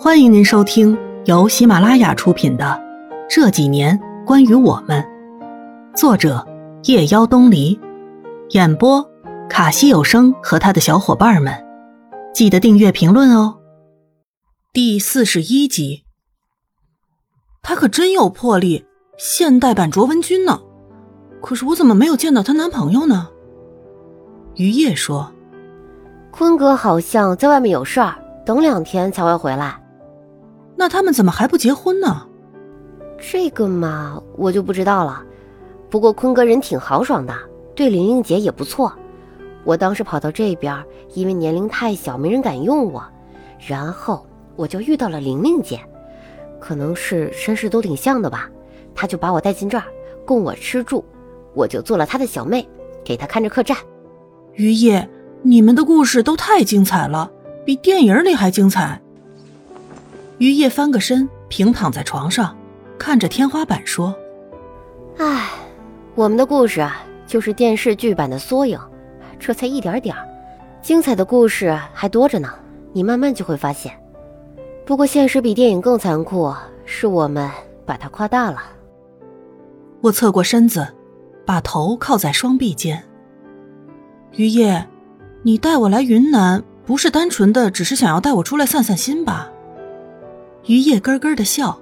欢迎您收听由喜马拉雅出品的《这几年关于我们》，作者夜妖东篱，演播卡西有声和他的小伙伴们。记得订阅、评论哦。第四十一集，她可真有魄力，现代版卓文君呢。可是我怎么没有见到她男朋友呢？于叶说：“坤哥好像在外面有事儿，等两天才会回来。”那他们怎么还不结婚呢？这个嘛，我就不知道了。不过坤哥人挺豪爽的，对玲玲姐也不错。我当时跑到这边，因为年龄太小，没人敢用我。然后我就遇到了玲玲姐，可能是身世都挺像的吧。她就把我带进这儿，供我吃住，我就做了她的小妹，给她看着客栈。于夜，你们的故事都太精彩了，比电影里还精彩。于叶翻个身，平躺在床上，看着天花板说：“唉，我们的故事啊，就是电视剧版的缩影，这才一点点精彩的故事还多着呢。你慢慢就会发现。不过现实比电影更残酷，是我们把它夸大了。”我侧过身子，把头靠在双臂间。于叶，你带我来云南，不是单纯的只是想要带我出来散散心吧？于叶咯咯的笑，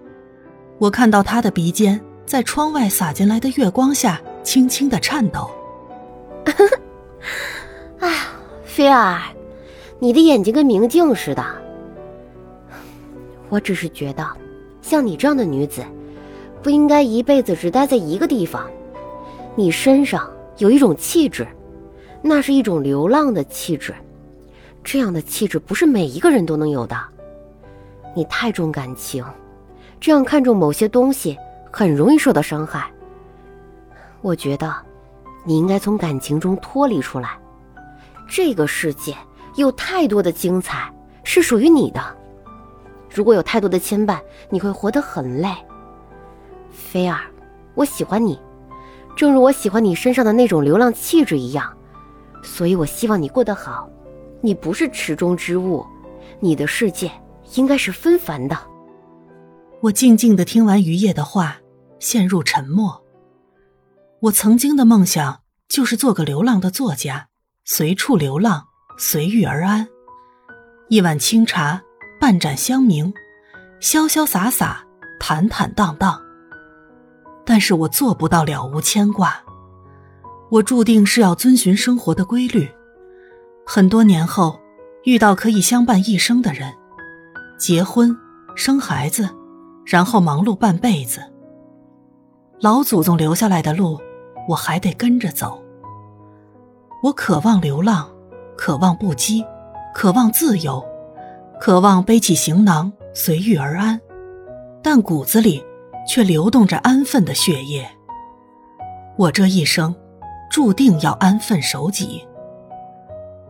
我看到他的鼻尖在窗外洒进来的月光下轻轻的颤抖。哎呀，菲儿，你的眼睛跟明镜似的。我只是觉得，像你这样的女子，不应该一辈子只待在一个地方。你身上有一种气质，那是一种流浪的气质，这样的气质不是每一个人都能有的。你太重感情，这样看重某些东西，很容易受到伤害。我觉得，你应该从感情中脱离出来。这个世界有太多的精彩是属于你的，如果有太多的牵绊，你会活得很累。菲儿，我喜欢你，正如我喜欢你身上的那种流浪气质一样，所以我希望你过得好。你不是池中之物，你的世界。应该是纷繁的。我静静的听完于叶的话，陷入沉默。我曾经的梦想就是做个流浪的作家，随处流浪，随遇而安。一碗清茶，半盏香茗，潇潇洒洒，坦坦荡荡。但是我做不到了无牵挂。我注定是要遵循生活的规律。很多年后，遇到可以相伴一生的人。结婚，生孩子，然后忙碌半辈子。老祖宗留下来的路，我还得跟着走。我渴望流浪，渴望不羁，渴望自由，渴望背起行囊随遇而安，但骨子里却流动着安分的血液。我这一生，注定要安分守己。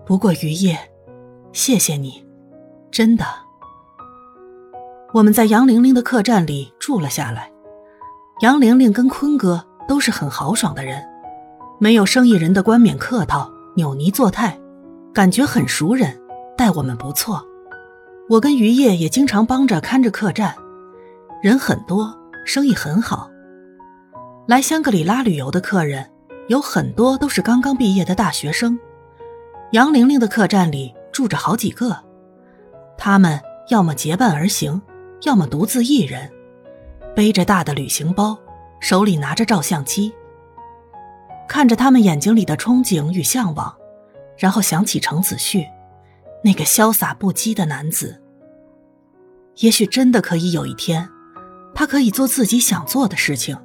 不过于叶，谢谢你，真的。我们在杨玲玲的客栈里住了下来。杨玲玲跟坤哥都是很豪爽的人，没有生意人的冠冕客套、扭捏作态，感觉很熟人，待我们不错。我跟于叶也经常帮着看着客栈，人很多，生意很好。来香格里拉旅游的客人有很多都是刚刚毕业的大学生。杨玲玲的客栈里住着好几个，他们要么结伴而行。要么独自一人，背着大的旅行包，手里拿着照相机，看着他们眼睛里的憧憬与向往，然后想起程子旭，那个潇洒不羁的男子。也许真的可以有一天，他可以做自己想做的事情，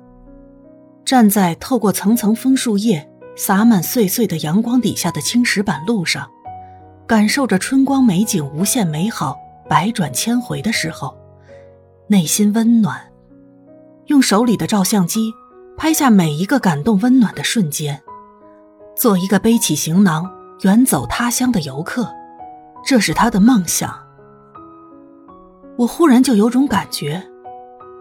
站在透过层层枫树叶洒满碎碎的阳光底下的青石板路上，感受着春光美景无限美好、百转千回的时候。内心温暖，用手里的照相机拍下每一个感动温暖的瞬间，做一个背起行囊远走他乡的游客，这是他的梦想。我忽然就有种感觉，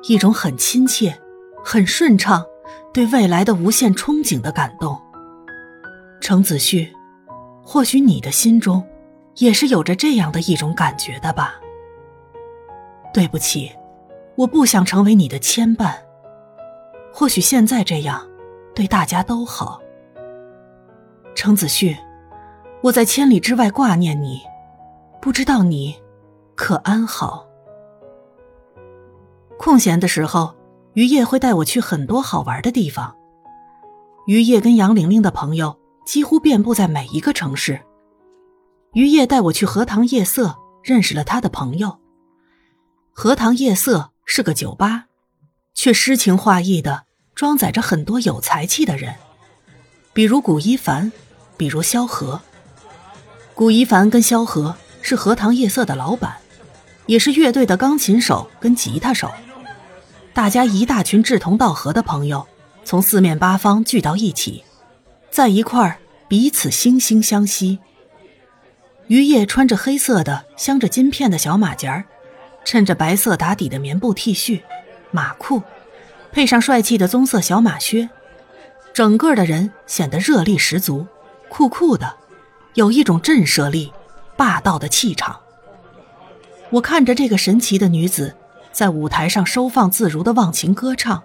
一种很亲切、很顺畅，对未来的无限憧憬的感动。程子旭，或许你的心中，也是有着这样的一种感觉的吧。对不起，我不想成为你的牵绊。或许现在这样，对大家都好。程子旭，我在千里之外挂念你，不知道你可安好。空闲的时候，于叶会带我去很多好玩的地方。于叶跟杨玲玲的朋友几乎遍布在每一个城市。于叶带我去荷塘夜色，认识了他的朋友。荷塘夜色是个酒吧，却诗情画意的装载着很多有才气的人，比如古一凡，比如萧何。古一凡跟萧何是荷塘夜色的老板，也是乐队的钢琴手跟吉他手。大家一大群志同道合的朋友，从四面八方聚到一起，在一块儿彼此惺惺相惜。于叶穿着黑色的镶着金片的小马甲，衬着白色打底的棉布 T 恤、马裤，配上帅气的棕色小马靴，整个的人显得热力十足，酷酷的，有一种震慑力、霸道的气场。我看着这个神奇的女子。在舞台上收放自如的忘情歌唱，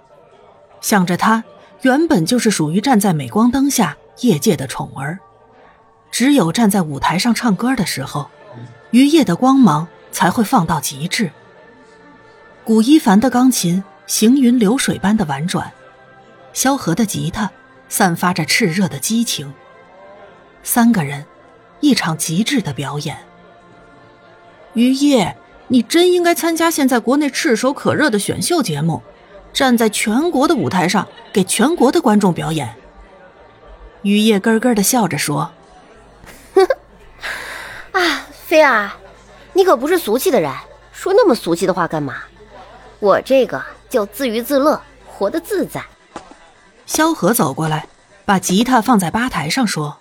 想着她原本就是属于站在镁光灯下业界的宠儿，只有站在舞台上唱歌的时候，余夜的光芒才会放到极致。古一凡的钢琴行云流水般的婉转，萧何的吉他散发着炽热的激情。三个人，一场极致的表演。于叶。你真应该参加现在国内炙手可热的选秀节目，站在全国的舞台上给全国的观众表演。于叶咯咯的笑着说“ 啊，菲儿，你可不是俗气的人，说那么俗气的话干嘛？我这个叫自娱自乐，活得自在。”萧何走过来，把吉他放在吧台上说：“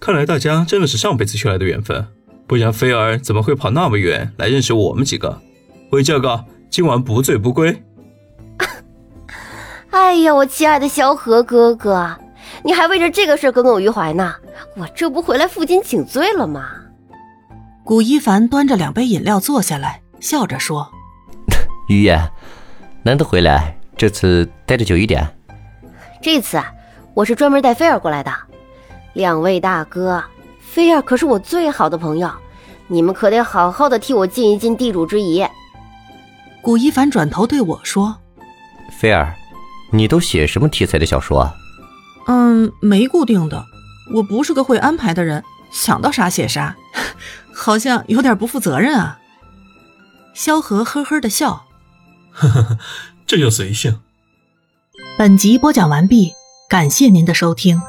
看来大家真的是上辈子修来的缘分。”不然菲儿怎么会跑那么远来认识我们几个？为这个今晚不醉不归。哎呀，我亲爱的萧何哥哥，你还为着这个事耿耿于怀呢？我这不回来负荆请罪了吗？古一凡端着两杯饮料坐下来，笑着说：“于叶，难得回来，这次待着久一点。这次啊，我是专门带菲儿过来的。两位大哥，菲儿可是我最好的朋友。”你们可得好好的替我尽一尽地主之谊。古一凡转头对我说：“菲儿，你都写什么题材的小说啊？”“嗯，没固定的。我不是个会安排的人，想到啥写啥，好像有点不负责任啊。”萧何呵呵的笑：“呵呵呵，这就随性。”本集播讲完毕，感谢您的收听。